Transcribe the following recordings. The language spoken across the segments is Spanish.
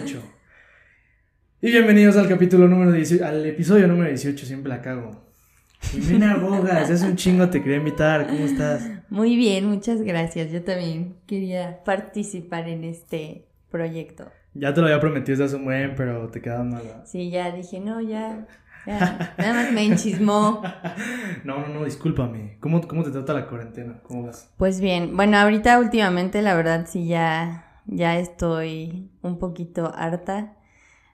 18. Y bienvenidos al capítulo número 18, al episodio número 18, siempre la cago. Jimena Bogas, hace un chingo te quería invitar, ¿cómo estás? Muy bien, muchas gracias. Yo también quería participar en este proyecto. Ya te lo había prometido desde hace un buen, pero te quedaba mal. Sí, ya dije, no, ya, ya, nada más me enchismó. No, no, no, discúlpame. ¿Cómo, ¿Cómo te trata la cuarentena? ¿Cómo vas? Pues bien, bueno, ahorita últimamente la verdad sí ya, ya estoy un poquito harta.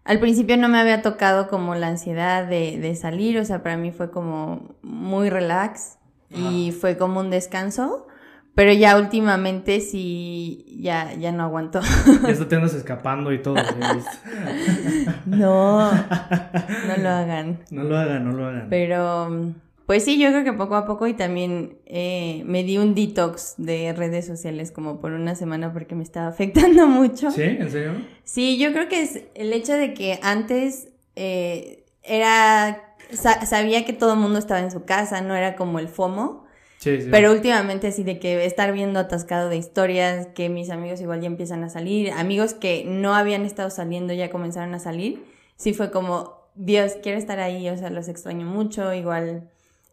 Al principio no me había tocado como la ansiedad de, de salir, o sea, para mí fue como muy relax y fue como un descanso, pero ya últimamente sí, ya, ya no aguanto. Ya te andas escapando y todo. ¿ya viste? No, no lo hagan. No lo hagan, no lo hagan. Pero, pues sí, yo creo que poco a poco y también eh, me di un detox de redes sociales como por una semana porque me estaba afectando mucho. ¿Sí? ¿En serio? Sí, yo creo que es el hecho de que antes eh, era, sa- sabía que todo el mundo estaba en su casa, no era como el FOMO. Sí, sí. Pero últimamente así de que estar viendo atascado de historias, que mis amigos igual ya empiezan a salir, amigos que no habían estado saliendo ya comenzaron a salir, sí fue como, Dios, quiero estar ahí, o sea, los extraño mucho, igual,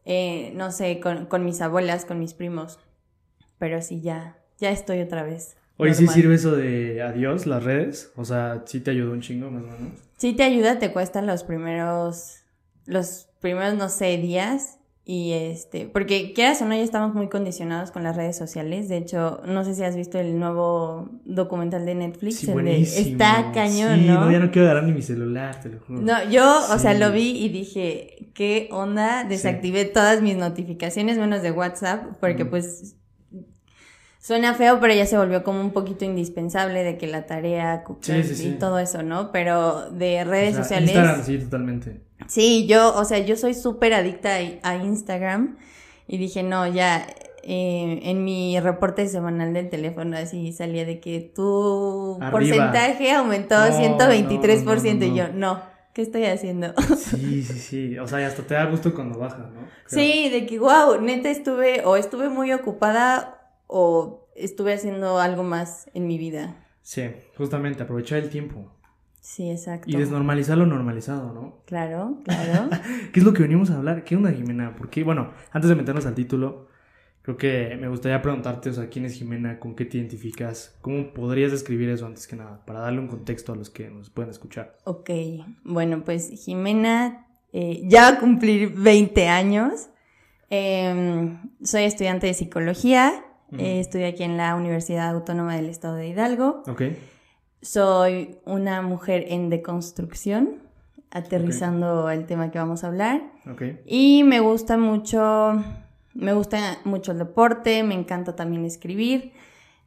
eh, no sé, con, con mis abuelas, con mis primos, pero sí, ya, ya estoy otra vez. Oye, ¿sí sirve eso de adiós, las redes? O sea, ¿sí te ayudó un chingo más o menos? Sí te ayuda, te cuesta los primeros, los primeros, no sé, días. Y este, porque quieras o no, ya estamos muy condicionados con las redes sociales. De hecho, no sé si has visto el nuevo documental de Netflix. Sí, el de- está cañón, Sí, ¿no? ya no quiero agarrar ni mi celular, te lo juro. No, yo, o sea, lo vi y dije, ¿qué onda? Desactivé todas mis notificaciones, menos de WhatsApp, porque Mm. pues suena feo, pero ya se volvió como un poquito indispensable de que la tarea Sí, sí, sí. y todo eso, ¿no? Pero de redes O sea, sociales. Instagram, sí, totalmente. Sí, yo, o sea, yo soy súper adicta a, a Instagram y dije, no, ya, eh, en mi reporte semanal del teléfono así salía de que tu Arriba. porcentaje aumentó No, 123% no, y yo, no, ¿qué estoy haciendo? Sí, sí, sí. O sea, y hasta te da gusto cuando baja, ¿no? Creo. Sí, de que, wow, neta estuve, o estuve muy ocupada o estuve haciendo algo más en mi vida. Sí, justamente, aprovechar el tiempo. Sí, exacto. Y desnormalizar lo normalizado, ¿no? Claro, claro. ¿Qué es lo que venimos a hablar? ¿Qué onda, Jimena? Porque, bueno, antes de meternos al título, creo que me gustaría preguntarte, o sea, ¿quién es Jimena? ¿Con qué te identificas? ¿Cómo podrías describir eso antes que nada? Para darle un contexto a los que nos pueden escuchar. Ok, bueno, pues Jimena eh, ya va a cumplir 20 años. Em, soy estudiante de psicología. Eh, estudio aquí en la Universidad Autónoma del Estado de Hidalgo. ¿Ok? Soy una mujer en deconstrucción, aterrizando el tema que vamos a hablar. Y me gusta mucho, me gusta mucho el deporte, me encanta también escribir.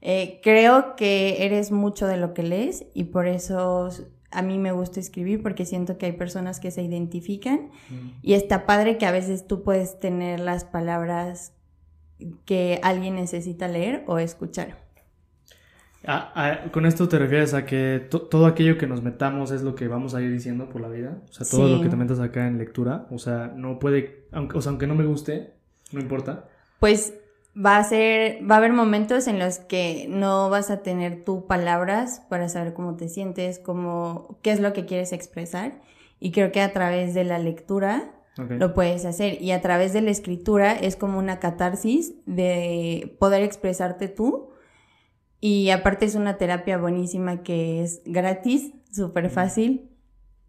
Eh, creo que eres mucho de lo que lees y por eso a mí me gusta escribir porque siento que hay personas que se identifican Mm. y está padre que a veces tú puedes tener las palabras que alguien necesita leer o escuchar. Ah, ah, ¿Con esto te refieres a que to- todo aquello que nos metamos es lo que vamos a ir diciendo por la vida? O sea, todo Sí. lo que te metas acá en lectura. O sea, no puede, aunque, o sea, aunque no me guste, no importa. Pues va a ser, va a haber momentos en los que no vas a tener tú palabras para saber cómo te sientes, cómo, qué es lo que quieres expresar. Y creo que a través de la lectura Ok. lo puedes hacer. Y a través de la escritura es como una catarsis de poder expresarte tú. Y aparte es una terapia buenísima que es gratis, súper fácil,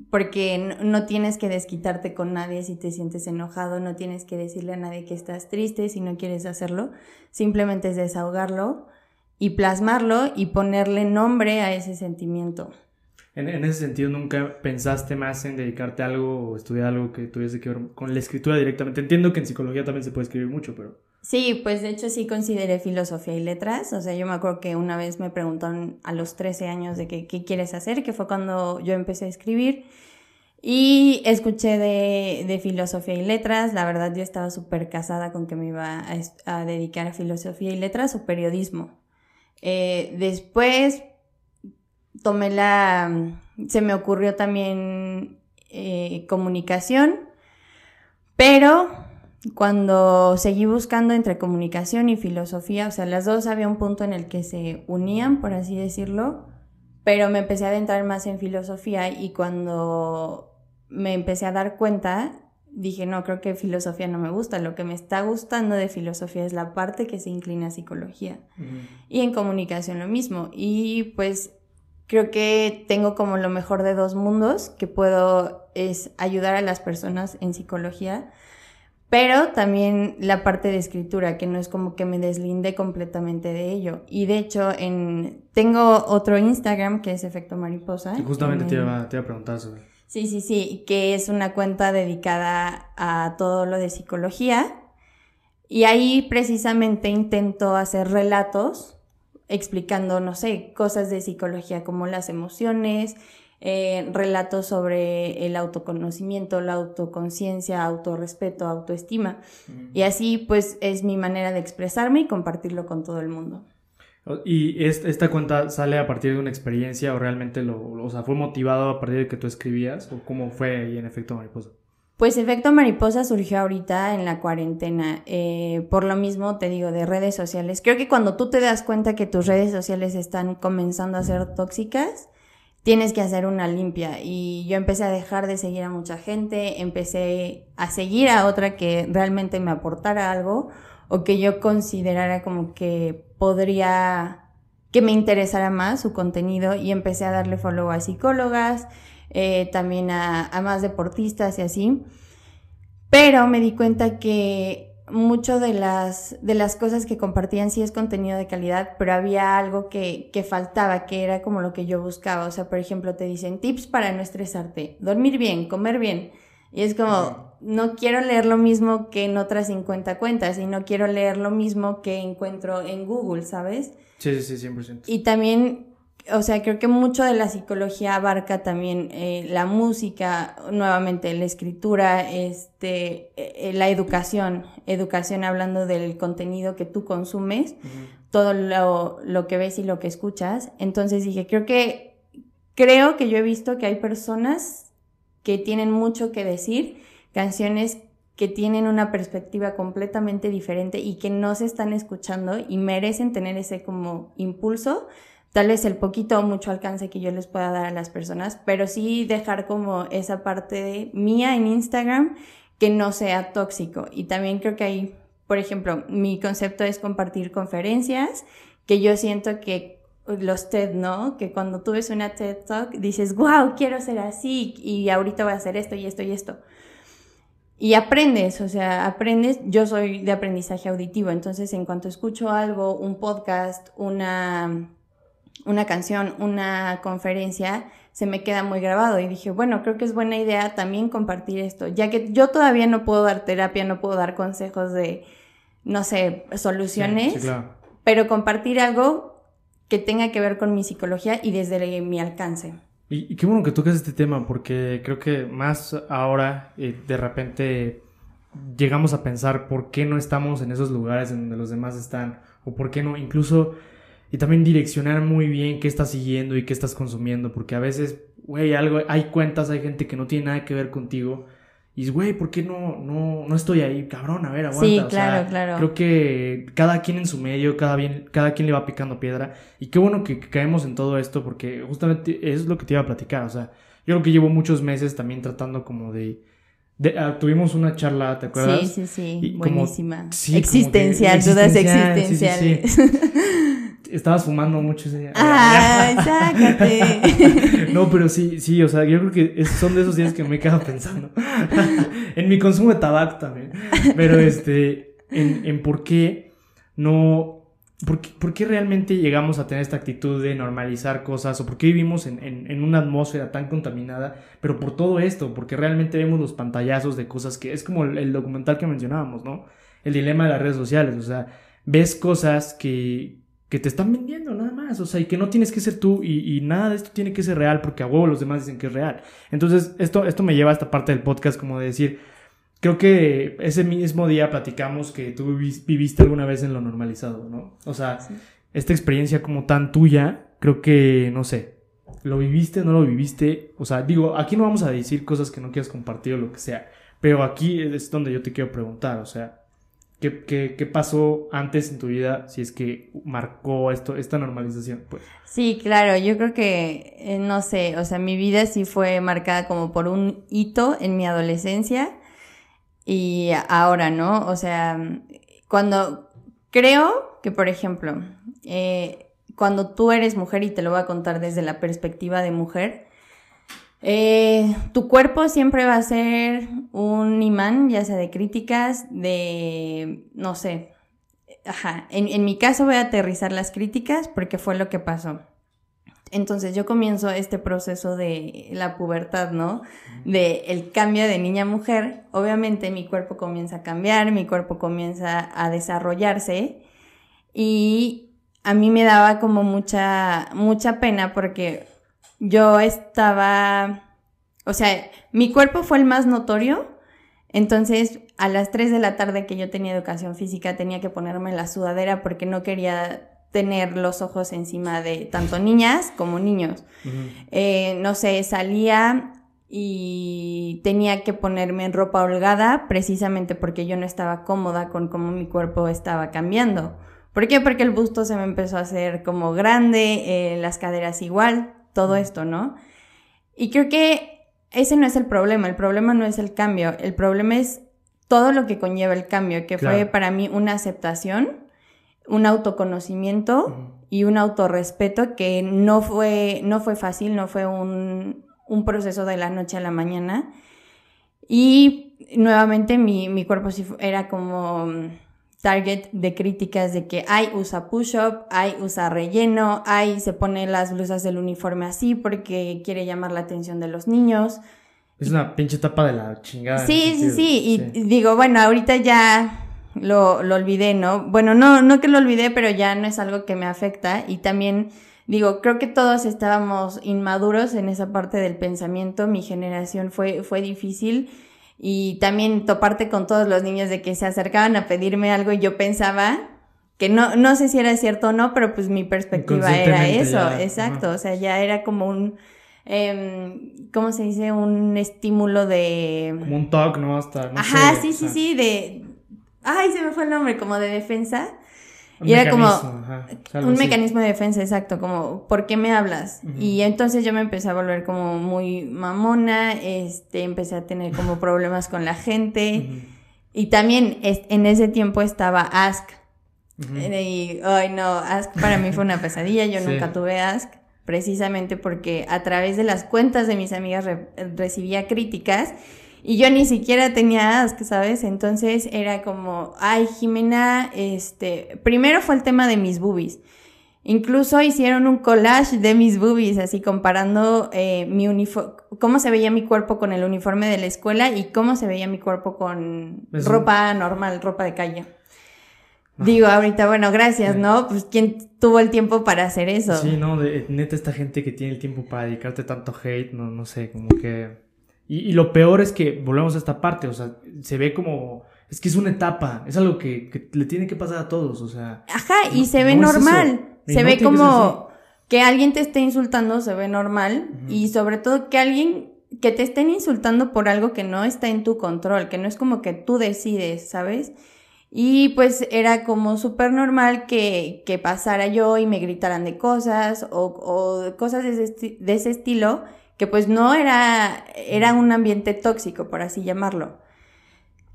porque no, tienes que desquitarte con nadie si te sientes enojado, no tienes que decirle a nadie que estás triste si no quieres hacerlo, simplemente es desahogarlo y plasmarlo y ponerle nombre a ese sentimiento. En, en ese sentido, ¿nunca pensaste más en dedicarte a algo o estudiar algo que tuviese que ver con la escritura directamente? Entiendo que en psicología también se puede escribir mucho, pero... Sí, pues de hecho sí consideré filosofía y letras. O sea, yo me acuerdo que una vez me preguntaron a los 13 años de que, qué quieres hacer, que fue cuando yo empecé a escribir. Y escuché de, de filosofía y letras. La verdad yo estaba súper casada con que me iba a, a dedicar a filosofía y letras o periodismo. Eh, después tomé la... Se me ocurrió también eh, comunicación, pero cuando seguí buscando entre comunicación y filosofía, o sea, las dos había un punto en el que se unían, por así decirlo, pero me empecé a adentrar más en filosofía y cuando me empecé a dar cuenta, dije, no, creo que filosofía no me gusta, lo que me está gustando de filosofía es la parte que se inclina a psicología. Y en comunicación lo mismo. Y pues creo que tengo como lo mejor de dos mundos, que puedo es ayudar a las personas en psicología, pero también la parte de escritura, que no es como que me deslinde completamente de ello. Y de hecho, en, tengo otro Instagram que es Efecto Mariposa. justamente te, iba, te iba a preguntar sobre. Sí, sí, sí, que es una cuenta dedicada a todo lo de psicología. Y ahí precisamente intento hacer relatos explicando, no sé, cosas de psicología como las emociones, eh, relatos sobre el autoconocimiento, la autoconciencia, autorrespeto, autoestima. Y así pues es mi manera de expresarme y compartirlo con todo el mundo. ¿Y esta cuenta sale a partir de una experiencia o realmente lo, o sea, fue motivado a partir de que tú escribías o cómo fue ahí en Efecto Mariposa? Pues Efecto Mariposa surgió ahorita en la cuarentena. Eh, por lo mismo te digo, de redes sociales. Creo que cuando tú te das cuenta que tus redes sociales están comenzando a ser tóxicas, tienes que hacer una limpia. Y yo empecé a dejar de seguir a mucha gente, empecé a seguir a otra que realmente me aportara algo o que yo considerara como que podría, que me interesara más su contenido y empecé a darle follow a psicólogas, eh, también a, a más deportistas y así. Pero me di cuenta que mucho de las, de las cosas que compartían sí es contenido de calidad, pero había algo que, que, faltaba, que era como lo que yo buscaba. O sea, por ejemplo, te dicen tips para no estresarte, dormir bien, comer bien. Y es como, no quiero leer lo mismo que en otras 50 cuentas y no quiero leer lo mismo que encuentro en Google, ¿sabes? Sí, sí, sí, 100%. Y también o sea, creo que mucho de la psicología abarca también eh, la música, nuevamente la escritura, este, eh, eh, la educación, educación hablando del contenido que tú consumes, todo lo, lo, que ves y lo que escuchas. Entonces dije, creo que, creo que yo he visto que hay personas que tienen mucho que decir, canciones que tienen una perspectiva completamente diferente y que no se están escuchando y merecen tener ese como impulso tal vez el poquito o mucho alcance que yo les pueda dar a las personas, pero sí dejar como esa parte mía en Instagram que no sea tóxico. Y también creo que hay, por ejemplo, mi concepto es compartir conferencias, que yo siento que los TED, ¿no? Que cuando tú ves una TED Talk dices, wow, quiero ser así y ahorita voy a hacer esto y esto y esto. Y aprendes, o sea, aprendes, yo soy de aprendizaje auditivo, entonces en cuanto escucho algo, un podcast, una una canción, una conferencia, se me queda muy grabado y dije, bueno, creo que es buena idea también compartir esto, ya que yo todavía no puedo dar terapia, no puedo dar consejos de, no sé, soluciones, pero compartir algo que tenga que ver con mi psicología y desde mi alcance. Y, qué bueno que toques este tema, porque creo que más ahora eh, de repente llegamos a pensar por qué no estamos en esos lugares en donde los demás están, o por qué no, incluso y también direccionar muy bien qué estás siguiendo y qué estás consumiendo, porque a veces, güey, algo, hay cuentas, hay gente que no tiene nada que ver contigo. Y güey, ¿por qué no, no, no estoy ahí? Cabrón, a ver, aguanta. Sí, claro, claro. Creo que cada quien en su medio, cada, bien, cada quien le va picando piedra. Y qué bueno que, caemos en todo esto, porque justamente es lo que te iba a platicar. O sea, yo creo que llevo muchos meses también tratando como de... Ah, tuvimos una charla, ¿te acuerdas? Sí, sí, sí, buenísima. existencial, dudas existenciales. estabas fumando mucho ese día. ¡Ay, sácate! no, pero sí, sí, o sea, yo creo que son de esos días que me he quedado pensando. en mi consumo de tabaco también. Pero este, en, en por qué no. Por qué, por qué, realmente llegamos a tener esta actitud de normalizar cosas? ¿O por qué vivimos en, en, en, una atmósfera tan contaminada? Pero por todo esto, porque realmente vemos los pantallazos de cosas que es como el, el documental que mencionábamos, ¿no? El dilema de las redes sociales. O sea, ves cosas que, que te están vendiendo nada más, o sea, y que no tienes que ser tú y, nada de esto tiene que ser real porque a huevo los demás dicen que es real. Entonces, esto, esto me lleva a esta parte del podcast como de decir, creo que ese mismo día platicamos que tú viviste alguna vez en lo normalizado, ¿no? O sea, esta experiencia como tan tuya, creo que, no sé, lo viviste, no lo viviste, o sea, digo, aquí no vamos a decir cosas que no quieras compartir o lo que sea, pero aquí es donde yo te quiero preguntar, o sea, ¿Qué, qué, qué pasó antes en tu vida si es que marcó esto, esta normalización? Pues? Sí, claro, yo creo que, eh, no sé, o sea, mi vida sí fue marcada como por un hito en mi adolescencia y ahora, ¿no? O sea, cuando creo que, por ejemplo, eh, cuando tú eres mujer, y te lo voy a contar desde la perspectiva de mujer, eh, tu cuerpo siempre va a ser un imán, ya sea de críticas, de, no sé, ajá, en, en, mi caso voy a aterrizar las críticas porque fue lo que pasó. Entonces yo comienzo este proceso de la pubertad, ¿no? De el cambio de niña a mujer. Obviamente mi cuerpo comienza a cambiar, mi cuerpo comienza a desarrollarse y a mí me daba como mucha, mucha pena porque yo estaba, o sea, mi cuerpo fue el más notorio, entonces a las 3 de la tarde que yo tenía educación física tenía que ponerme la sudadera porque no quería tener los ojos encima de tanto niñas como niños. Eh, no sé, salía y tenía que ponerme en ropa holgada precisamente porque yo no estaba cómoda con cómo mi cuerpo estaba cambiando. ¿Por qué? Porque el busto se me empezó a hacer como grande, eh, las caderas igual todo esto, ¿no? Y creo que ese no es el problema, el problema no es el cambio, el problema es todo lo que conlleva el cambio, que fue para mí una aceptación, un autoconocimiento y un autorrespeto que no fue, no fue fácil, no fue un, un proceso de la noche a la mañana. Y nuevamente mi, mi cuerpo sí era como target de críticas de que hay usa push-up, hay usa relleno, hay se pone las blusas del uniforme así porque quiere llamar la atención de los niños. Es una pinche tapa de la chingada. Sí, sí, sí, y digo, bueno, ahorita ya lo, lo olvidé, ¿no? Bueno, no, no que lo olvidé, pero ya no es algo que me afecta y también digo, creo que todos estábamos inmaduros en esa parte del pensamiento, mi generación fue, fue difícil y también toparte con todos los niños de que se acercaban a pedirme algo y yo pensaba que no, no sé si era cierto o no, pero pues mi perspectiva era eso, exacto, o sea, ya era como un, eh, ¿cómo se dice? Un estímulo de... Como un talk, ¿no? Hasta... Ajá, sí, sí, sí, de... Ay, se me fue el nombre, como de defensa. Y era como un mecanismo de defensa, exacto, como, ¿por qué me hablas? Y entonces yo me empecé a volver como muy mamona, este, empecé a tener como problemas con la gente. Y también en ese tiempo estaba Ask. Y, ay no, Ask para mí fue una pesadilla, yo nunca tuve Ask, precisamente porque a través de las cuentas de mis amigas recibía críticas y yo ni siquiera tenía ask, ¿sabes? Entonces era como, ay, Jimena, este, primero fue el tema de mis boobies. Incluso hicieron un collage de mis boobies, así comparando eh, mi uniforme, cómo se veía mi cuerpo con el uniforme de la escuela y cómo se veía mi cuerpo con ropa normal, ropa de calle. Digo, ahorita, bueno, gracias, ¿no? Pues quién tuvo el tiempo para hacer eso. Sí, no, de, neta esta gente que tiene el tiempo para dedicarte tanto hate, no, no sé, como que y, lo peor es que volvemos a esta parte, o sea, se ve como... Es que es una etapa, es algo que, le tiene que pasar a todos, o sea... Ajá, y se ve normal, se ve como que, alguien te esté insultando, se ve normal, y sobre todo que alguien que te estén insultando por algo que no está en tu control, que no es como que tú decides, ¿sabes? Y pues era como súper normal que, que, pasara yo y me gritaran de cosas o, o cosas de ese, de ese estilo que pues no era, era un ambiente tóxico, por así llamarlo.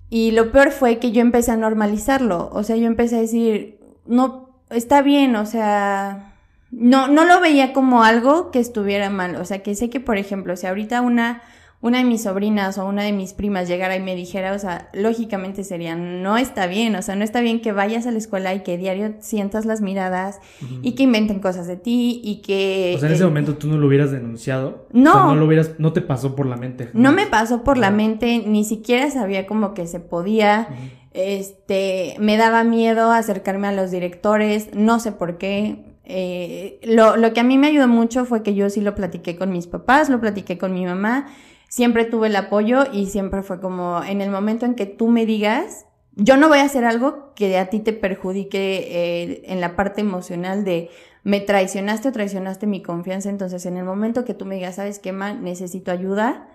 Y lo peor fue que yo empecé a normalizarlo, o sea, yo empecé a decir, no, está bien, o sea, no, no lo veía como algo que estuviera mal, o sea, que sé que, por ejemplo, si ahorita una una de mis sobrinas o una de mis primas llegara y me dijera, o sea, lógicamente sería, no está bien, o sea, no está bien que vayas a la escuela y que diario sientas las miradas y que inventen cosas de ti y que... O sea, en ese eh, momento tú no lo hubieras denunciado. No. no lo hubieras, no te pasó por la mente. No me pasó por la mente, ni siquiera sabía como que se podía. Este, me daba miedo acercarme a los directores, no sé por qué. Eh, lo, lo que a mí me ayudó mucho fue que yo sí lo platiqué con mis papás, lo platiqué con mi mamá siempre tuve el apoyo y siempre fue como en el momento en que tú me digas, yo no voy a hacer algo que a ti te perjudique eh, en la parte emocional de me traicionaste o traicionaste mi confianza, entonces en el momento que tú me digas, sabes qué, ma, necesito ayuda,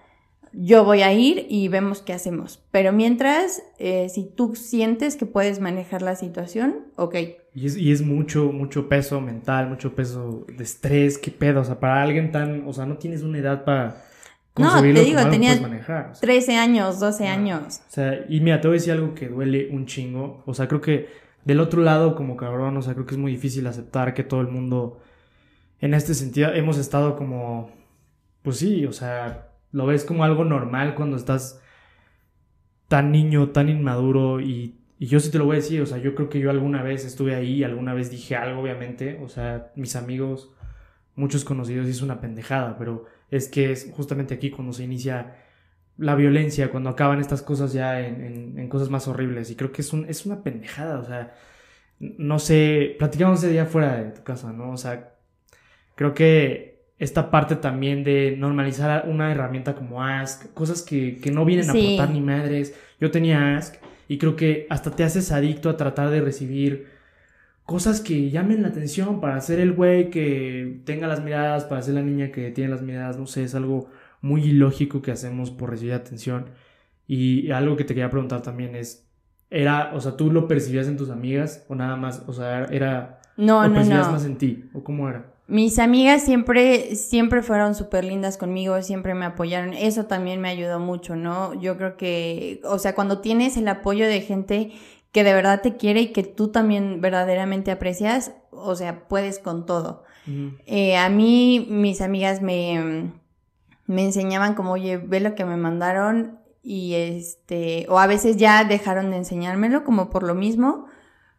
yo voy a ir y vemos qué hacemos. Pero mientras, eh, si tú sientes que puedes manejar la situación, ok. Y es, y es mucho, mucho peso mental, mucho peso de estrés, qué pedo. O sea, para alguien tan, o sea, no tienes una edad para no, te digo, tenía 13 años, 12 años. O sea, y mira, te voy a decir algo que duele un chingo. O sea, creo que del otro lado, como cabrón, o sea, creo que es muy difícil aceptar que todo el mundo, en este sentido, hemos estado como, pues sí, o sea, lo ves como algo normal cuando estás tan niño, tan inmaduro y, y yo sí te lo voy a decir, o sea, yo creo que yo alguna vez estuve ahí, alguna vez dije algo, obviamente, o sea, mis amigos, muchos conocidos, hizo una pendejada, pero es que es justamente aquí cuando se inicia la violencia, cuando acaban estas cosas ya en, cosas más horribles. Y creo que es, un, es una pendejada, o sea, no sé, platicamos ese día fuera de tu casa, ¿no? O sea, creo que esta parte también de normalizar una herramienta como Ask, cosas que, no vienen a aportar ni madres. Yo tenía Ask y creo que hasta te haces adicto a tratar de recibir cosas que llamen la atención para ser el güey que tenga las miradas, para ser la niña que tiene las miradas, no sé, es algo muy ilógico que hacemos por recibir atención. Y algo que te quería preguntar también es, era, o sea, ¿tú lo percibías en tus amigas o nada más, o sea, era... No, no, no. más en ti o cómo era? Mis amigas siempre, siempre fueron súper lindas conmigo, siempre me apoyaron. Eso también me ayudó mucho, ¿no? Yo creo que, o sea, cuando tienes el apoyo de gente que de verdad te quiere y que tú también verdaderamente aprecias, o sea, puedes con todo. Eh, a mí, mis amigas me, me enseñaban como, oye, ve lo que me mandaron y este, o a veces ya dejaron de enseñármelo como por lo mismo,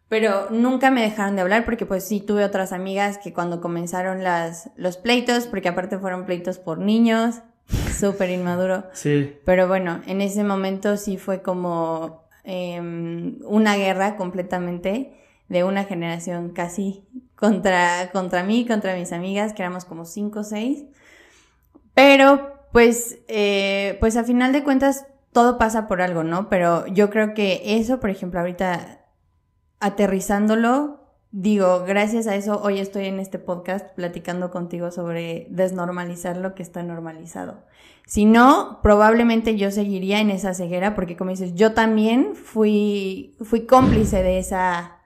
pero nunca me dejaron de hablar porque pues sí tuve otras amigas que cuando comenzaron las, los pleitos, porque aparte fueron pleitos por niños, súper inmaduro. Sí. Pero bueno, en ese momento sí fue como, Em, una guerra completamente de una generación casi contra, contra mí, contra mis amigas, que éramos como cinco o seis. Pero, pues, eh, pues a final de cuentas, todo pasa por algo, ¿no? Pero yo creo que eso, por ejemplo, ahorita aterrizándolo, digo, gracias a eso hoy estoy en este podcast platicando contigo sobre desnormalizar lo que está normalizado. Si no, probablemente yo seguiría en esa ceguera porque como dices, yo también fui, fui cómplice de esa,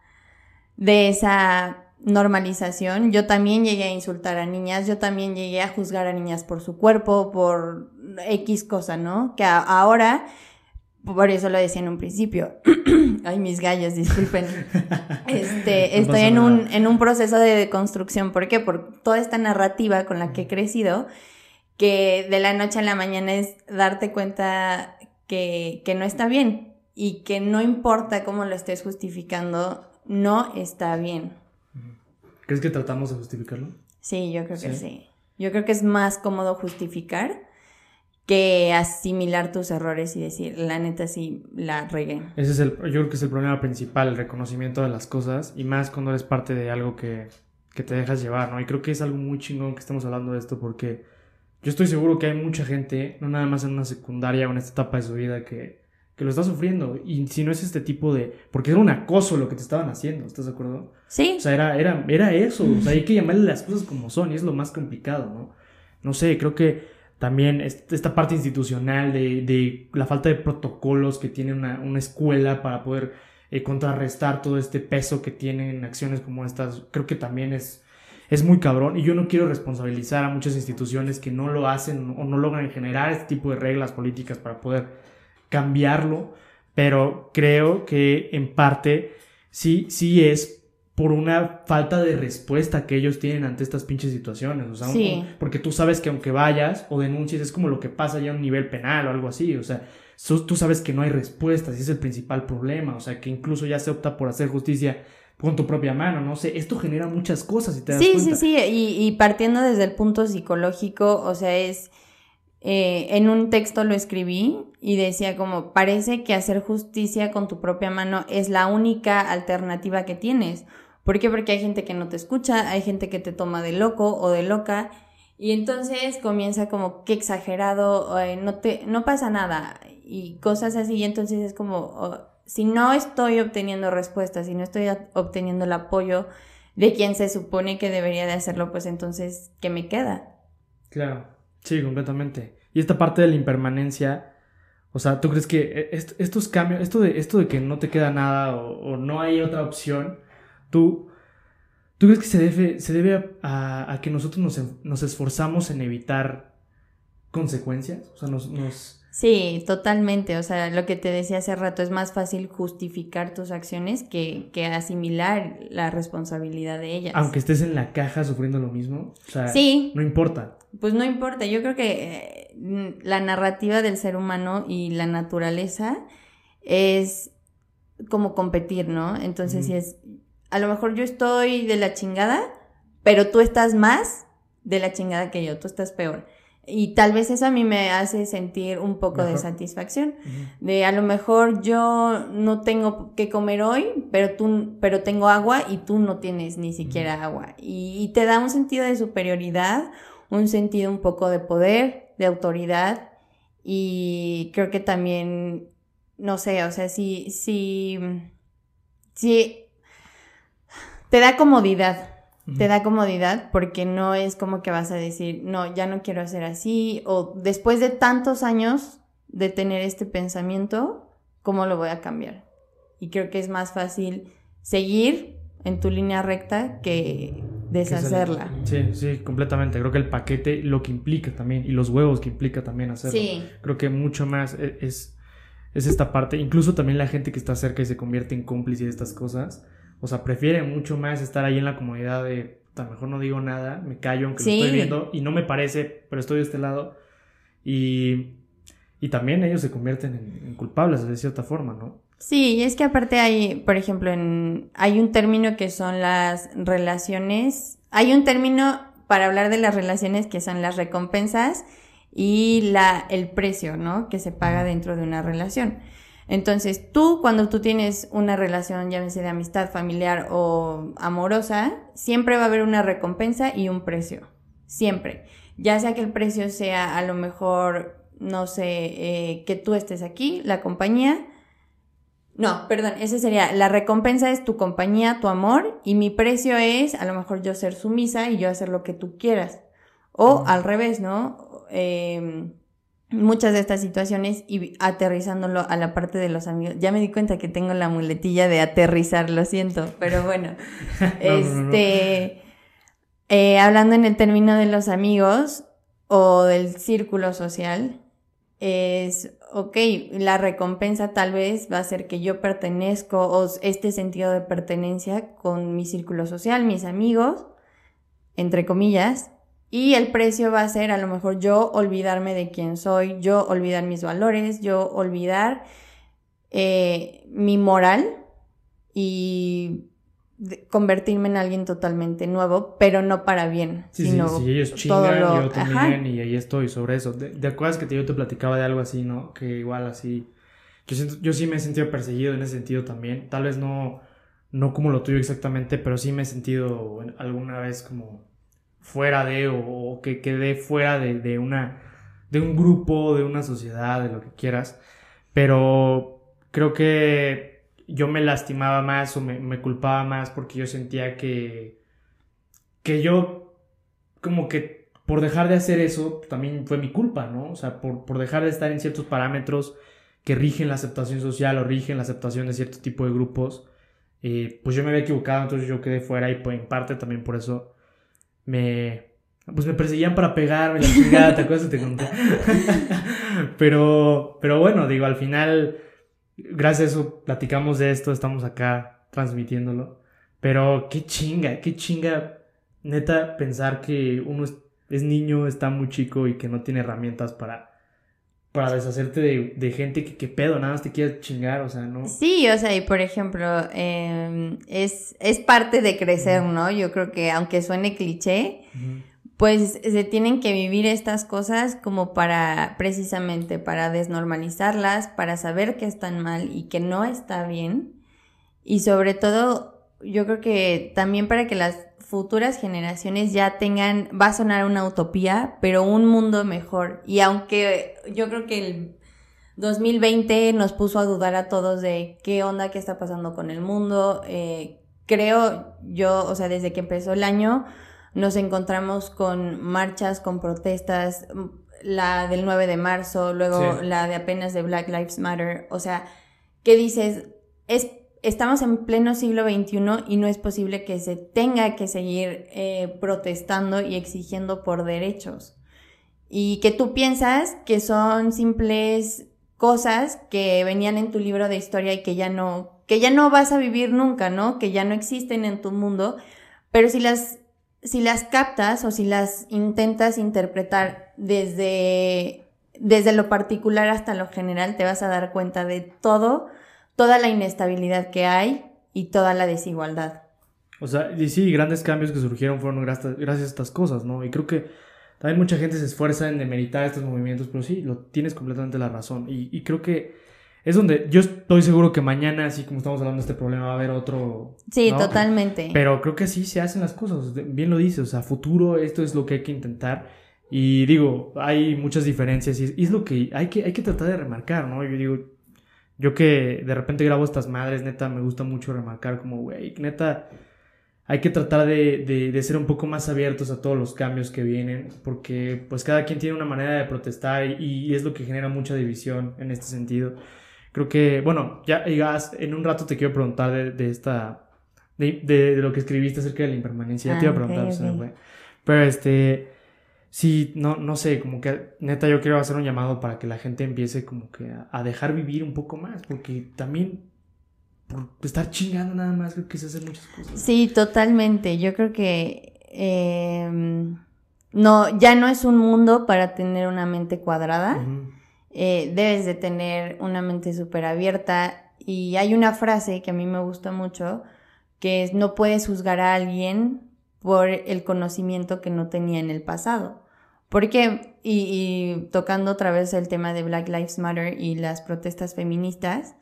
de esa normalización. Yo también llegué a insultar a niñas, yo también llegué a juzgar a niñas por su cuerpo, por X cosa, ¿no? Que ahora por eso lo decía en un principio. Ay, mis gallos, disculpen. Este, estoy en un, en un proceso de deconstrucción. ¿Por qué? Por toda esta narrativa con la que he crecido, que de la noche a la mañana es darte cuenta que, que no está bien y que no importa cómo lo estés justificando, no está bien. ¿Crees que tratamos de justificarlo? Sí, yo creo que sí. Yo creo que es más cómodo justificar que asimilar tus errores y decir, la neta sí, la regué. Ese es el, yo creo que es el problema principal, el reconocimiento de las cosas y más cuando eres parte de algo que, que te dejas llevar, ¿no? Y creo que es algo muy chingón que estemos hablando de esto porque yo estoy seguro que hay mucha gente, no nada más en una secundaria o en esta etapa de su vida, que, que lo está sufriendo. Y si no es este tipo de... Porque era un acoso lo que te estaban haciendo, ¿estás de acuerdo? Sí. O sea, era, era, era eso. O sea, hay que llamarle las cosas como son y es lo más complicado, ¿no? No sé, creo que también esta parte institucional de, la falta de protocolos que tiene una, escuela para poder eh, contrarrestar todo este peso que tienen acciones como estas, creo que también es, es muy cabrón. Y yo no quiero responsabilizar a muchas instituciones que no lo hacen o no logran generar este tipo de reglas políticas para poder cambiarlo, pero creo que en parte sí, sí es por una falta de respuesta que ellos tienen ante estas pinches situaciones. O sea, porque tú sabes que aunque vayas o denuncies, es como lo que pasa ya a un nivel penal o algo así. O sea, tú sabes que no hay respuestas y es el principal problema. O sea, que incluso ya se opta por hacer justicia con tu propia mano, no sé, esto genera muchas cosas y te das sí, cuenta. Sí, sí, y, y partiendo desde el punto psicológico, o sea, es, eh, en un texto lo escribí y decía como, parece que hacer justicia con tu propia mano es la única alternativa que tienes. ¿Por qué? Porque hay gente que no te escucha, hay gente que te toma de loco o de loca y entonces comienza como qué exagerado, no te no pasa nada y cosas así y entonces es como oh, si no estoy obteniendo respuestas, si no estoy obteniendo el apoyo de quien se supone que debería de hacerlo, pues entonces ¿qué me queda? Claro. Sí, completamente. Y esta parte de la impermanencia, o sea, ¿tú crees que e, estos cambios, esto de, esto de que no te queda nada o, no hay otra opción, tú, ¿tú crees que se debe, se debe a, que nosotros nos, nos, esforzamos en evitar consecuencias? O sea, nos, nos... Sí, totalmente. O sea, lo que te decía hace rato, es más fácil justificar tus acciones que, que, asimilar la responsabilidad de ellas. Aunque estés en la caja sufriendo lo mismo. O sea, sí. no importa. Pues no importa. Yo creo que eh, la narrativa del ser humano y la naturaleza es como competir, ¿no? Entonces, si es, a lo mejor yo estoy de la chingada, pero tú estás más de la chingada que yo, tú estás peor. Y tal vez eso a mí me hace sentir un poco de satisfacción. De a lo mejor yo no tengo que comer hoy, pero tú, pero tengo agua y tú no tienes ni siquiera agua. Y, te da un sentido de superioridad, un sentido un poco de poder, de autoridad. Y creo que también, no sé, o sea, si, si, si te da comodidad te da comodidad porque no es como que vas a decir, no, ya no quiero hacer así, o después de tantos años de tener este pensamiento, ¿cómo lo voy a cambiar? Y creo que es más fácil seguir en tu línea recta que deshacerla. Sí, sí, completamente. Creo que el paquete, lo que implica también, y los huevos que implica también hacerlo. Sí. Creo que mucho más e, es, es esta parte. Incluso también la gente que está cerca y se convierte en cómplice de estas cosas o sea, prefiere mucho más estar ahí en la comunidad de, a lo mejor no digo nada, me callo aunque lo estoy viendo y no me parece, pero estoy de este lado. Y, y también ellos se convierten en, culpables de cierta forma, ¿no? Sí, y es que aparte hay, por ejemplo, en, hay un término que son las relaciones, hay un término para hablar de las relaciones que son las recompensas y la, el precio, ¿no? Que se paga dentro de una relación. Entonces, tú cuando tú tienes una relación, llámese de amistad familiar o amorosa, siempre va a haber una recompensa y un precio. Siempre. Ya sea que el precio sea a lo mejor, no sé, eh, que tú estés aquí, la compañía. No, perdón, ese sería, la recompensa es tu compañía, tu amor, y mi precio es a lo mejor yo ser sumisa y yo hacer lo que tú quieras. O al revés, ¿no? Eh, muchas de estas situaciones y aterrizándolo a la parte de los amigos. Ya me di cuenta que tengo la muletilla de aterrizar, lo siento, pero bueno. este, eh, hablando en el término de los amigos o del círculo social, es, ok, la recompensa tal vez va a ser que yo pertenezco o este sentido de pertenencia con mi círculo social, mis amigos, entre comillas, y el precio va a ser a lo mejor yo olvidarme de quién soy, yo olvidar mis valores, yo olvidar eh, mi moral y convertirme en alguien totalmente nuevo, pero no para bien. Sí, sino sí, sí, ellos chingan lo... yo también y ahí estoy sobre eso. ¿De, acuerdas que yo te platicaba de algo así, no? Que igual así... Yo, siento, yo sí me he sentido perseguido en ese sentido también. Tal vez no, no como lo tuyo exactamente, pero sí me he sentido alguna vez como fuera de o, que quede fuera de, una de un grupo, de una sociedad, de lo que quieras. Pero creo que yo me lastimaba más o me, culpaba más porque yo sentía que que yo como que por dejar de hacer eso también fue mi culpa, ¿no? O sea, por, por dejar de estar en ciertos parámetros que rigen la aceptación social o rigen la aceptación de cierto tipo de grupos, eh, pues yo me había equivocado, entonces yo quedé fuera y pues en parte también por eso me, pues me perseguían para pegarme la chingada, ¿te acuerdas? Te conté. pero, pero bueno, digo, al final, gracias a eso platicamos de esto, estamos acá transmitiéndolo. Pero qué chinga, qué chinga, neta, pensar que uno es niño, está muy chico y que no tiene herramientas para para deshacerte de, gente que, que, pedo, nada más te quiere chingar, o sea, ¿no? Sí, o sea, y por ejemplo, em, es, es parte de crecer, ¿no? Yo creo que aunque suene cliché, pues se tienen que vivir estas cosas como para, precisamente, para desnormalizarlas, para saber que están mal y que no está bien. Y sobre todo, yo creo que también para que las futuras generaciones ya tengan, va a sonar una utopía, pero un mundo mejor. Y aunque yo creo que el 2020 nos puso a dudar a todos de qué onda, qué está pasando con el mundo, eh, creo yo, o sea, desde que empezó el año, nos encontramos con marchas, con protestas, la del 9 de marzo, luego la de apenas de Black Lives Matter, o sea, ¿qué dices? Es, estamos en pleno siglo XXI y no es posible que se tenga que seguir eh, protestando y exigiendo por derechos. Y que tú piensas que son simples cosas que venían en tu libro de historia y que ya no, que ya no vas a vivir nunca, ¿no? Que ya no existen en tu mundo, pero si las, si las captas o si las intentas interpretar desde, desde lo particular hasta lo general, te vas a dar cuenta de todo, toda la inestabilidad que hay y toda la desigualdad. O sea, y sí, grandes cambios que surgieron fueron gracias, a estas cosas, ¿no? Y creo que también mucha gente se esfuerza en demeritar estos movimientos, pero sí, lo tienes completamente la razón. Y, creo que es donde yo estoy seguro que mañana, así como estamos hablando de este problema, va a haber otro. Sí, totalmente. Pero creo que así se hacen las cosas. Bien lo dices, o sea, futuro, esto es lo que hay que intentar. Y digo, hay muchas diferencias y es, lo que hay, que hay que tratar de remarcar, ¿no? Yo digo, yo que de repente grabo estas madres, neta, me gusta mucho remarcar como, güey, neta hay que tratar de, ser un poco más abiertos a todos los cambios que vienen, porque pues cada quien tiene una manera de protestar y, es lo que genera mucha división en este sentido. Creo que, bueno, ya en un rato te quiero preguntar de, esta, de, lo que escribiste acerca de la impermanencia, ya te iba a ah, preguntar, pero este, sí, no, no sé, como que neta yo quiero hacer un llamado para que la gente empiece como que a dejar vivir un poco más, porque también por estar chingando nada más, creo que se hacen muchas cosas. Sí, totalmente. Yo creo que em, no, ya no es un mundo para tener una mente cuadrada. Eh, debes de tener una mente súper abierta. Y hay una frase que a mí me gusta mucho, que es no puedes juzgar a alguien por el conocimiento que no tenía en el pasado. Porque, y, y tocando otra vez el tema de Black Lives Matter y las protestas feministas,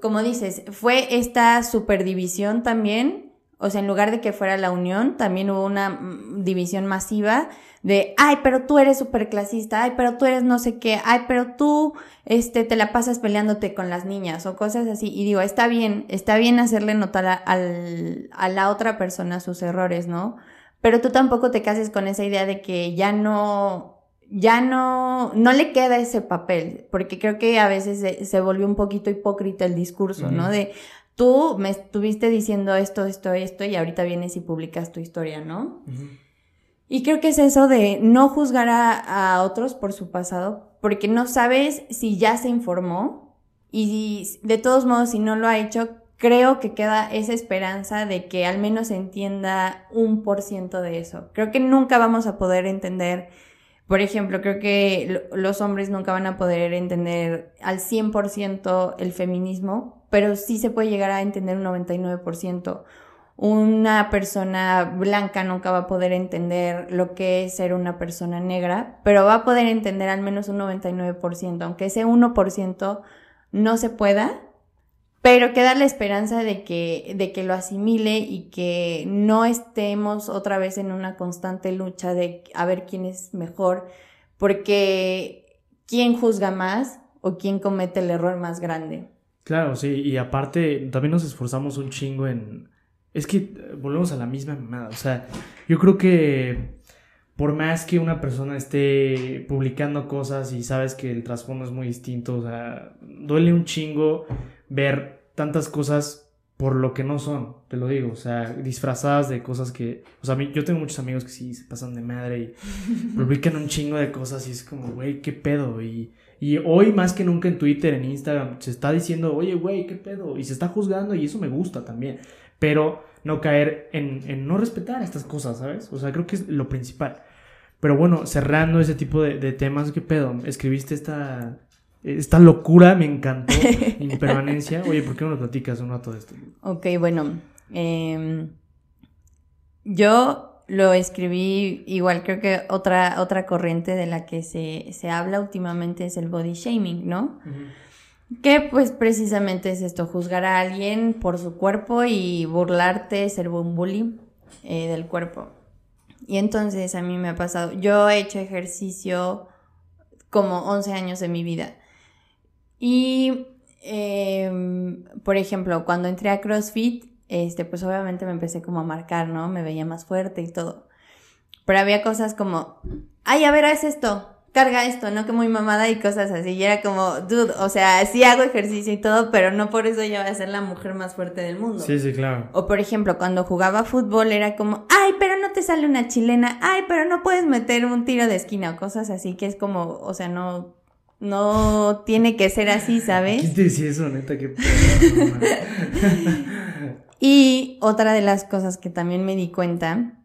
como dices, fue esta superdivisión también, o sea, en lugar de que fuera la unión, también hubo una mm, división masiva de, ay, pero tú eres superclasista, ay, pero tú eres no sé qué, ay, pero tú, este, te la pasas peleándote con las niñas o cosas así. Y digo, está bien, está bien hacerle notar a, a la otra persona sus errores, ¿no? Pero tú tampoco te cases con esa idea de que ya no, ya no, no le queda ese papel, porque creo que a veces se, volvió un poquito hipócrita el discurso, ¿no? De tú me estuviste diciendo esto, esto, esto, y ahorita vienes y publicas tu historia, ¿no? Y creo que es eso de no juzgar a, otros por su pasado, porque no sabes si ya se informó, y de todos modos, si no lo ha hecho, creo que queda esa esperanza de que al menos entienda un por ciento de eso. Creo que nunca vamos a poder entender por ejemplo, creo que los hombres nunca van a poder entender al 100% el feminismo, pero sí se puede llegar a entender un 99%. Una persona blanca nunca va a poder entender lo que es ser una persona negra, pero va a poder entender al menos un 99%, aunque ese 1% no se pueda, pero queda la esperanza de que, de que lo asimile y que no estemos otra vez en una constante lucha de a ver quién es mejor, porque quién juzga más o quién comete el error más grande. Claro, sí, y aparte también nos esforzamos un chingo en... Es que volvemos a la misma mamada, o sea, yo creo que por más que una persona esté publicando cosas y sabes que el trasfondo es muy distinto, o sea, duele un chingo ver tantas cosas por lo que no son, te lo digo, o sea, disfrazadas de cosas que, o sea, yo tengo muchos amigos que sí se pasan de madre y publican un chingo de cosas y es como, güey, qué pedo, y, y hoy más que nunca en Twitter, en Instagram, se está diciendo, oye, güey, qué pedo, y se está juzgando y eso me gusta también, pero no caer en, en no respetar estas cosas, ¿sabes? O sea, creo que es lo principal. Pero bueno, cerrando ese tipo de, de temas, ¿qué pedo? Escribiste esta, esta locura me encantó, impermanencia. Oye, ¿por qué no lo platicas un rato de esto? Ok, bueno. Em, yo lo escribí igual, creo que otra, otra corriente de la que se, habla últimamente es el body shaming, ¿no? Que pues precisamente es esto, juzgar a alguien por su cuerpo y burlarte, ser un bully eh, del cuerpo. Y entonces a mí me ha pasado, yo he hecho ejercicio como 11 años de mi vida. Y, em, por ejemplo, cuando entré a CrossFit, este, pues obviamente me empecé como a marcar, ¿no? Me veía más fuerte y todo. Pero había cosas como, ay, a ver, haz esto. carga esto, ¿no? Que muy mamada y cosas así. Y era como, dude, o sea, sí hago ejercicio y todo, pero no por eso yo voy a ser la mujer más fuerte del mundo. Sí, sí, claro. O por ejemplo, cuando jugaba fútbol era como, ay, pero no te sale una chilena, ay, pero no puedes meter un tiro de esquina o cosas así, que es como, o sea, no, no tiene que ser así, ¿sabes? ¿Quién te decía eso, neta? Qué y otra de las cosas que también me di cuenta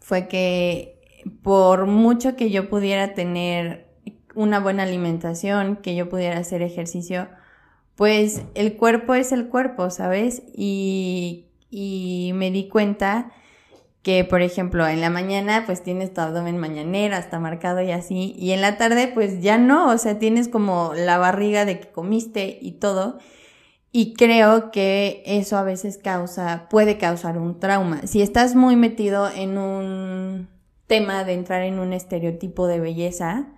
fue que por mucho que yo pudiera tener una buena alimentación, que yo pudiera hacer ejercicio, pues el cuerpo es el cuerpo, ¿sabes? Y, y me di cuenta que, por ejemplo, en la mañana pues tienes tu abdomen mañanero, hasta marcado y así, y en la tarde pues ya no, o sea, tienes como la barriga de que comiste y todo. Y creo que eso a veces causa, puede causar un trauma. Si estás muy metido en un tema de entrar en un estereotipo de belleza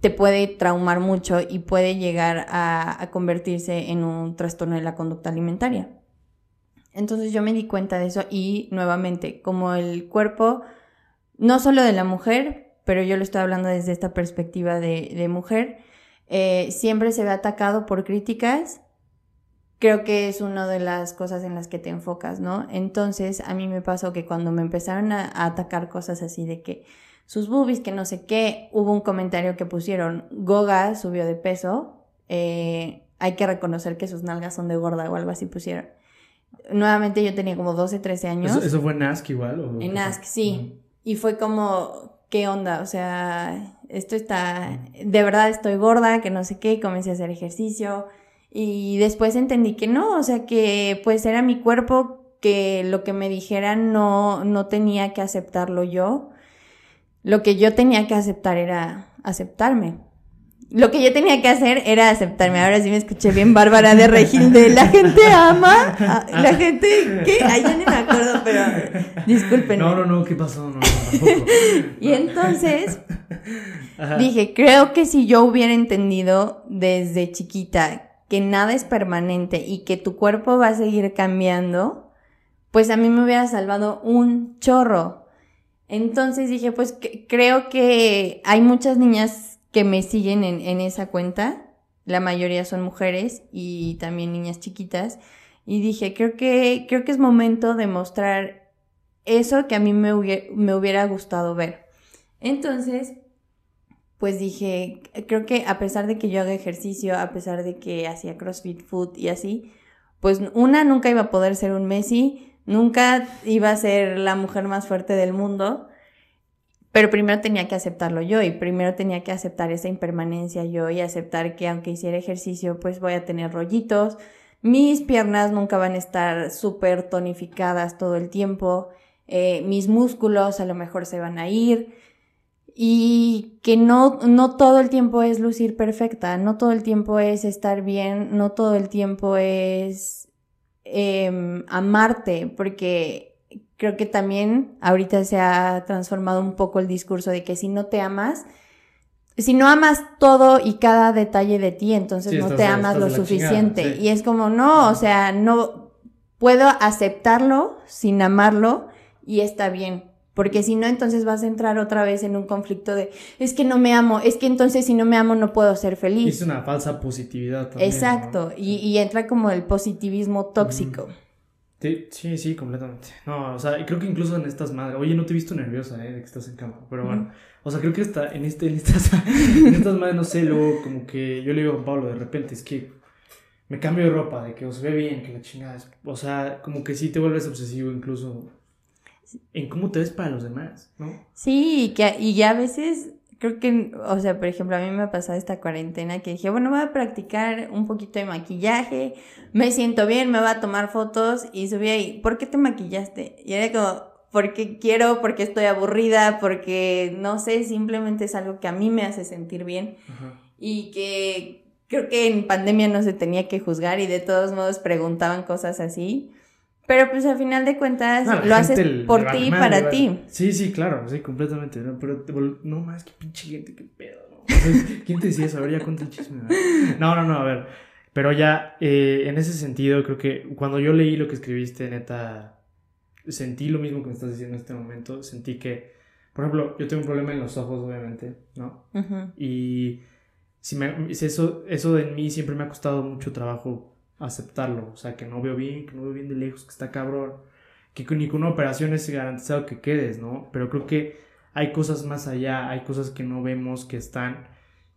te puede traumar mucho y puede llegar a, convertirse en un trastorno de la conducta alimentaria. Entonces yo me di cuenta de eso y nuevamente, como el cuerpo, no solo de la mujer, pero yo lo estoy hablando desde esta perspectiva de, mujer, eh, siempre se ve atacado por críticas creo que es una de las cosas en las que te enfocas, ¿no? Entonces, a mí me pasó que cuando me empezaron a, atacar cosas así de que sus boobies, que no sé qué, hubo un comentario que pusieron, Goga subió de peso, eh, hay que reconocer que sus nalgas son de gorda o algo así pusieron. Nuevamente yo tenía como 12, 13 años. ¿Eso, fue en Ask igual? En Ask, sí. Y fue como, ¿qué onda? O sea, esto está, de verdad estoy gorda, que no sé qué, comencé a hacer ejercicio y después entendí que no, o sea que pues era mi cuerpo que lo que me dijeran no, no tenía que aceptarlo yo. Lo que yo tenía que aceptar era aceptarme. Lo que yo tenía que hacer era aceptarme. Ahora sí me escuché bien Bárbara de Regil de la gente ama, la gente ¿qué? Ay, ya no me acuerdo, pero disculpen. No, no, no, ¿qué pasó? No, y entonces dije, creo que si yo hubiera entendido desde chiquita que nada es permanente y que tu cuerpo va a seguir cambiando, pues a mí me hubiera salvado un chorro. Entonces dije, pues creo que hay muchas niñas que me siguen en, en, esa cuenta, la mayoría son mujeres y también niñas chiquitas, y dije, creo que, creo que es momento de mostrar eso que a mí me me hubiera gustado ver. Entonces, pues dije, creo que a pesar de que yo haga ejercicio, a pesar de que hacía CrossFit Food y así, pues una nunca iba a poder ser un Messi, nunca iba a ser la mujer más fuerte del mundo, pero primero tenía que aceptarlo yo y primero tenía que aceptar esa impermanencia yo y aceptar que aunque hiciera ejercicio, pues voy a tener rollitos, mis piernas nunca van a estar súper tonificadas todo el tiempo, eh, mis músculos a lo mejor se van a ir, y que no, no todo el tiempo es lucir perfecta, no todo el tiempo es estar bien, no todo el tiempo es em, amarte, porque creo que también ahorita se ha transformado un poco el discurso de que si no te amas, si no amas todo y cada detalle de ti, entonces no te amas lo suficiente. Y es como, no, o sea, no puedo aceptarlo sin amarlo y está bien porque si no, entonces vas a entrar otra vez en un conflicto de, es que no me amo, es que entonces si no me amo no puedo ser feliz. Es una falsa positividad también. Exacto, y, entra como el positivismo tóxico. Sí, sí, completamente. No, o sea, creo que incluso en estas madres, oye, no te he visto nerviosa, ¿eh? De que estás en cama, pero bueno, o sea, creo que está, en, este, en, estas, en estas madres, no sé, luego como que yo le digo a Pablo, de repente, es que me cambio de ropa, de que os ve bien, que la chingada es, o sea, como que sí te vuelves obsesivo incluso en cómo te ves para los demás, ¿no? Sí, y, que, y ya a veces creo que, o sea, por ejemplo, a mí me ha pasado esta cuarentena que dije, bueno, voy a practicar un poquito de maquillaje, me siento bien, me voy a tomar fotos y subí ahí, ¿por qué te maquillaste? Y era como, porque quiero, porque estoy aburrida, porque no sé, simplemente es algo que a mí me hace sentir bien y que creo que en pandemia no se tenía que juzgar y de todos modos preguntaban cosas así. Pero pues al final de cuentas lo haces por ti y para ti. Sí, sí, claro, sí, completamente. ¿no? Pero no más, que pinche gente, qué pedo. ¿no? ¿Quién te decía eso? A ver, ya cuenta el chisme. No, no, no, a ver. Pero ya, eh, en ese sentido, creo que cuando yo leí lo que escribiste, neta, sentí lo mismo que me estás diciendo en este momento. Sentí que por ejemplo, yo tengo un problema en los ojos, obviamente, ¿no? Y si me, eso, eso de mí siempre me ha costado mucho trabajo aceptarlo. O sea, que no veo bien, que no veo bien de lejos, que está cabrón. Que con una operación es garantizado que quedes, ¿no? Pero creo que hay cosas más allá, hay cosas que no vemos que están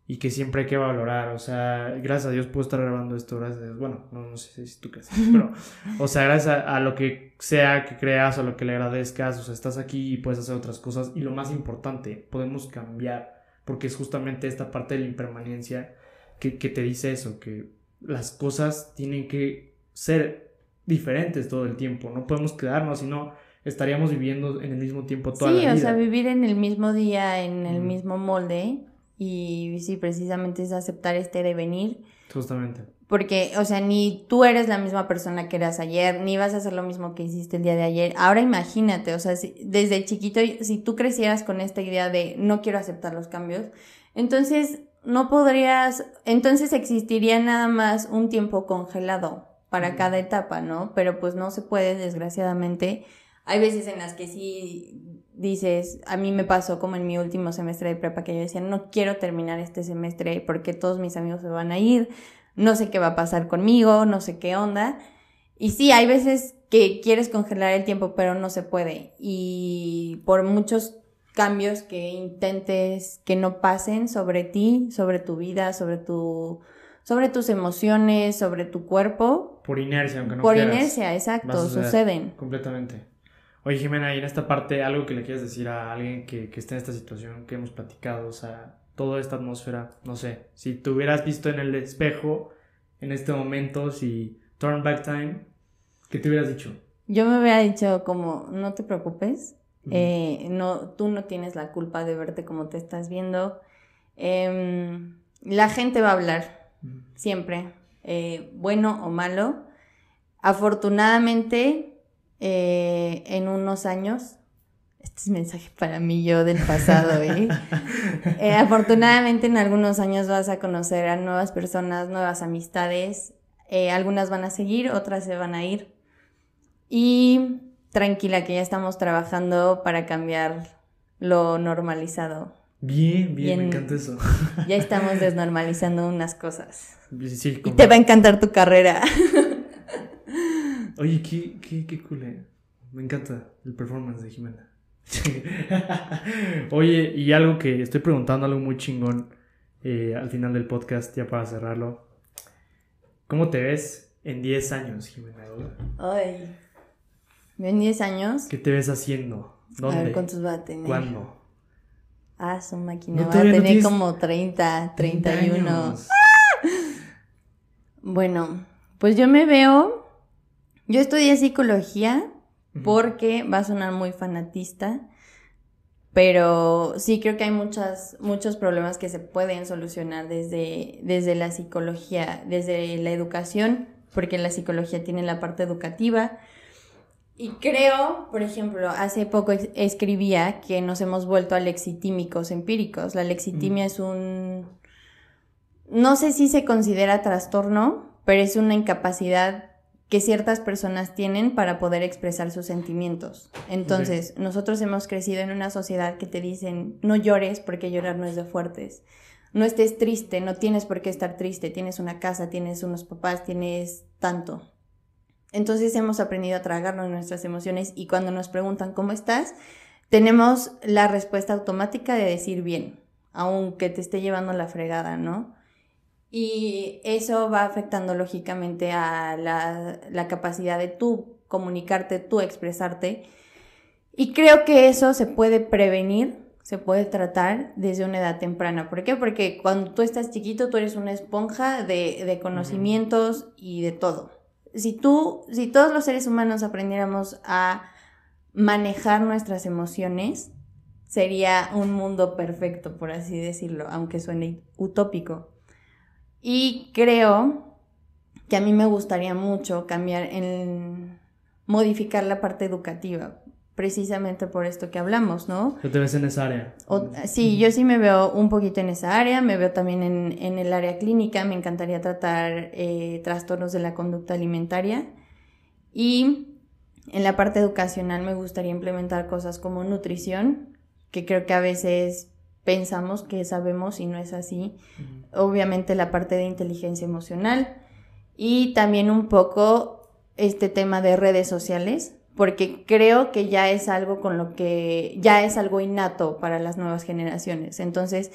y que siempre hay que valorar. O sea, gracias a Dios puedo estar grabando esto, gracias a Dios. Bueno, no, sé si tú crees, pero, o sea, gracias a, lo que sea que creas o a lo que le agradezcas, o sea, estás aquí y puedes hacer otras cosas. Y lo más importante, podemos cambiar, porque es justamente esta parte de la impermanencia que, que te dice eso, que las cosas tienen que ser diferentes todo el tiempo, no podemos quedarnos, sino estaríamos viviendo en el mismo tiempo toda la vida. Sí, o sea, vivir en el mismo día, en el mismo molde, y sí, precisamente es aceptar este devenir. Justamente. Porque, o sea, ni tú eres la misma persona que eras ayer, ni vas a hacer lo mismo que hiciste el día de ayer. Ahora imagínate, o sea, desde chiquito, si tú crecieras con esta idea de no quiero aceptar los cambios, entonces no podrías, entonces existiría nada más un tiempo congelado para cada etapa, ¿no? Pero pues no se puede, desgraciadamente. Hay veces en las que sí dices, a mí me pasó como en mi último semestre de prepa que yo decía, no quiero terminar este semestre porque todos mis amigos se van a ir, no sé qué va a pasar conmigo, no sé qué onda. Y sí, hay veces que quieres congelar el tiempo, pero no se puede. Y por muchos cambios que intentes que no pasen sobre ti, sobre tu vida, sobre tu sobre tus emociones, sobre tu cuerpo. Por inercia, aunque no Por inercia, exacto, suceden. Completamente. Oye, Jimena, y en esta parte, algo que le quieras decir a alguien que, que esté en esta situación que hemos platicado, o sea, toda esta atmósfera, no sé, si te hubieras visto en el espejo en este momento, si turn back time, ¿qué te hubieras dicho? Yo me hubiera dicho como, no te preocupes, eh, no, tú no tienes la culpa de verte como te estás viendo. Em, la gente va a hablar, siempre, eh, bueno o malo. Afortunadamente, eh, en unos años, este es mensaje para mí yo del pasado, afortunadamente en algunos años vas a conocer a nuevas personas, nuevas amistades. algunas van a seguir, otras se van a ir. Y tranquila que ya estamos trabajando para cambiar lo normalizado. Bien, bien, me encanta eso. Ya estamos desnormalizando unas cosas. Sí, y te va a encantar tu carrera. Oye, qué, qué, qué cool. Eh. Me encanta el performance de Jimena. Oye, y algo que estoy preguntando, algo muy chingón eh, al final del podcast, ya para cerrarlo. ¿Cómo te ves en 10 años, Jimena? Ay. ¿En 10 años? ¿Qué te ves haciendo? ¿Dónde? A ver cuántos va a tener. ¿Cuándo? Ah, su máquina. va a tener como 30, 31. ¡Ah! Bueno, pues yo me veo. Yo estudié psicología porque va a sonar muy fanatista. Pero sí creo que hay muchas, muchos problemas que se pueden solucionar desde, desde la psicología, desde la educación, porque la psicología tiene la parte educativa, y creo, por ejemplo, hace poco escribía que nos hemos vuelto alexitímicos empíricos. La lexitimia es un... No sé si se considera trastorno, pero es una incapacidad que ciertas personas tienen para poder expresar sus sentimientos. Entonces, nosotros hemos crecido en una sociedad que te dicen, no llores porque llorar no es de fuertes. No estés triste, no tienes por qué estar triste, tienes una casa, tienes unos papás, tienes tanto. Entonces hemos aprendido a tragarnos nuestras emociones y cuando nos preguntan cómo estás, tenemos la respuesta automática de decir bien, aunque te esté llevando la fregada, ¿no? Y eso va afectando lógicamente a la, capacidad de tú comunicarte, tú expresarte. Y creo que eso se puede prevenir, se puede tratar desde una edad temprana. ¿Por qué? Porque cuando tú estás chiquito, tú eres una esponja de, de conocimientos y de todo si tú, si todos los seres humanos aprendiéramos a manejar nuestras emociones, sería un mundo perfecto, por así decirlo, aunque suene utópico. Y creo que a mí me gustaría mucho cambiar en modificar la parte educativa precisamente por esto que hablamos, ¿no? ¿Qué te ves en esa área? sí, yo sí me veo un poquito en esa área, me veo también en, el área clínica, me encantaría tratar eh, trastornos de la conducta alimentaria y en la parte educacional me gustaría implementar cosas como nutrición que creo que a veces pensamos que sabemos y no es así. Obviamente la parte de inteligencia emocional y también un poco este tema de redes sociales, porque creo que ya es algo con lo que ya es algo innato para las nuevas generaciones. Entonces,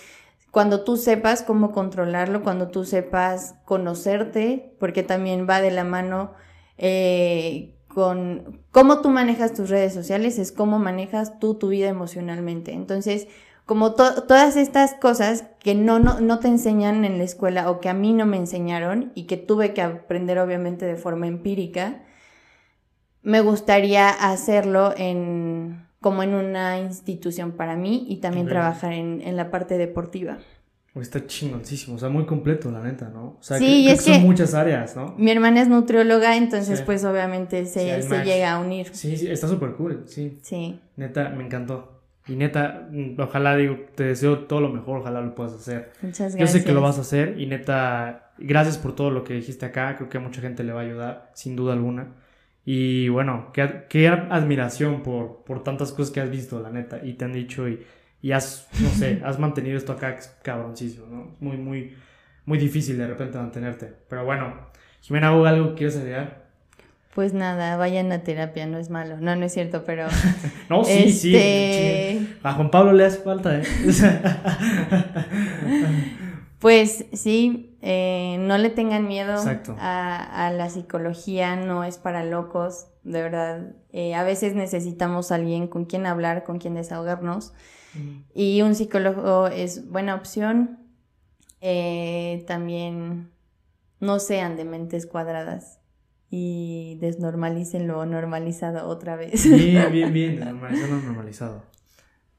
cuando tú sepas cómo controlarlo, cuando tú sepas conocerte, porque también va de la mano eh, con cómo tú manejas tus redes sociales, es cómo manejas tú tu vida emocionalmente. Entonces, como todas estas cosas que no, no, no te enseñan en la escuela o que a mí no me enseñaron y que tuve que aprender obviamente de forma empírica, me gustaría hacerlo en como en una institución para mí y también trabajar en, en, la parte deportiva. Está chingoncísimo, o sea, muy completo, la neta, ¿no? O sea, sí, es que son muchas áreas, ¿no? Mi hermana es nutrióloga, entonces pues obviamente se, se llega a unir. Sí, sí, está súper cool, sí. Sí. Neta, me encantó. Y neta, mm, ojalá, digo, te deseo todo lo mejor, ojalá lo puedas hacer. Muchas gracias. Yo sé que lo vas a hacer y neta, gracias por todo lo que dijiste acá, creo que a mucha gente le va a ayudar, sin duda alguna. Y bueno, qué, qué admiración por, por tantas cosas que has visto, la neta, y te han dicho y, y has, no sé, has mantenido esto acá cabroncísimo, ¿no? Muy, muy, muy difícil de repente mantenerte. Pero bueno, Jimena, ¿algo quieres agregar? Pues nada, vayan a terapia, no es malo. No, no es cierto, pero. no, sí, sí. Este, a Juan Pablo le hace falta, ¿eh? pues sí, eh, no le tengan miedo a, a, la psicología, no es para locos, de verdad. Eh, a veces necesitamos a alguien con quien hablar, con quien desahogarnos. Y un psicólogo es buena opción. Eh, también no sean de mentes cuadradas y desnormalicen lo normalizado otra vez. Bien, bien, bien, desnormalizando lo normalizado.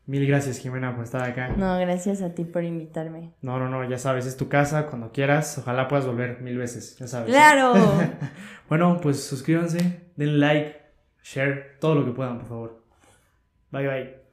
Mil gracias, Jimena, por estar acá. No, gracias a ti por invitarme. No, no, no, ya sabes, es tu casa, cuando quieras, ojalá puedas volver mil veces, ya sabes. ¡Claro! bueno, pues suscríbanse, den like, share, todo lo que puedan, por favor. Bye, bye.